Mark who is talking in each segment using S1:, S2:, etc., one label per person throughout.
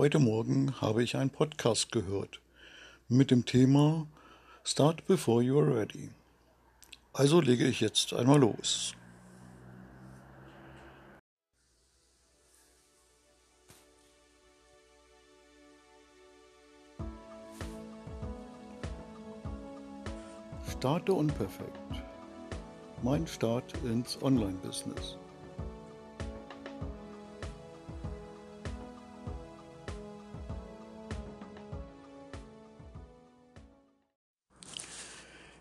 S1: Heute Morgen habe ich einen Podcast gehört mit dem Thema Start before you are ready. Also lege ich jetzt einmal los. Starte unperfekt. Mein Start ins Online-Business.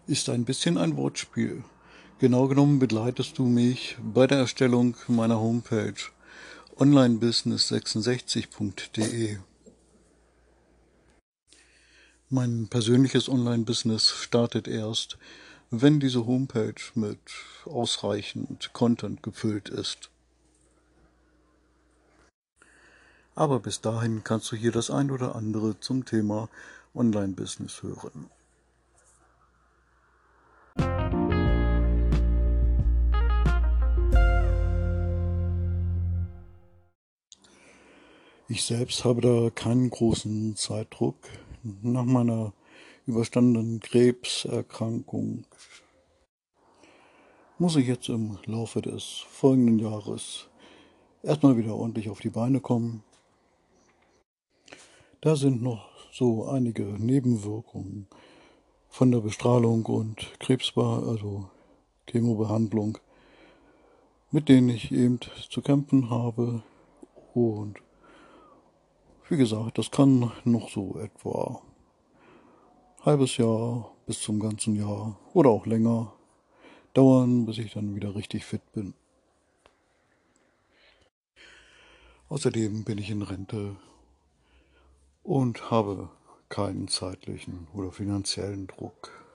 S1: Ist ein bisschen ein Wortspiel. Genau genommen begleitest du mich bei der Erstellung meiner Homepage onlinebusiness66.de. Mein persönliches Online-Business startet erst, wenn diese Homepage mit ausreichend Content gefüllt ist. Aber bis dahin kannst du hier das ein oder andere zum Thema Online-Business hören. Ich selbst habe da keinen großen Zeitdruck. Nach meiner überstandenen Krebserkrankung muss ich jetzt im Laufe des folgenden Jahres erstmal wieder ordentlich auf die Beine kommen. Da sind noch so einige Nebenwirkungen von der Bestrahlung und Krebsbar, also Chemobehandlung, mit denen ich eben zu kämpfen habe und wie gesagt, das kann noch so etwa halbes Jahr bis zum ganzen Jahr oder auch länger dauern, bis ich dann wieder richtig fit bin. Außerdem bin ich in Rente und habe keinen zeitlichen oder finanziellen Druck.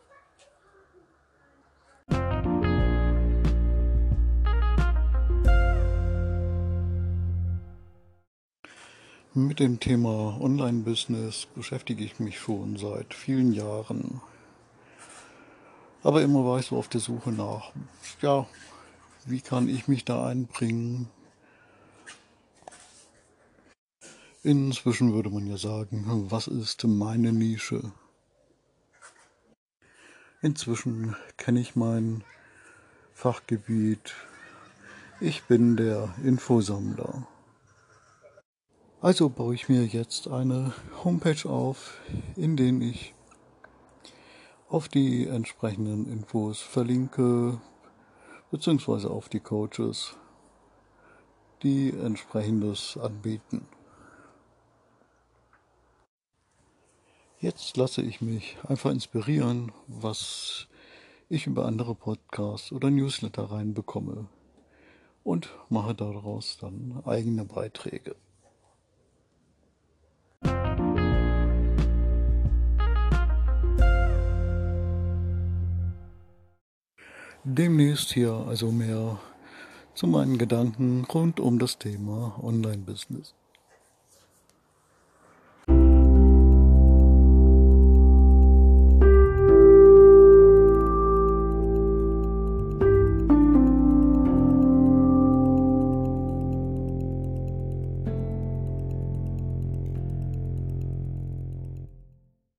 S1: Mit dem Thema Online-Business beschäftige ich mich schon seit vielen Jahren. Aber immer war ich so auf der Suche nach, ja, wie kann ich mich da einbringen? Inzwischen würde man ja sagen, was ist meine Nische? Inzwischen kenne ich mein Fachgebiet. Ich bin der Infosammler. Also baue ich mir jetzt eine Homepage auf, in der ich auf die entsprechenden Infos verlinke, beziehungsweise auf die Coaches, die entsprechendes anbieten. Jetzt lasse ich mich einfach inspirieren, was ich über andere Podcasts oder Newsletter reinbekomme und mache daraus dann eigene Beiträge. Demnächst hier also mehr zu meinen Gedanken rund um das Thema Online-Business.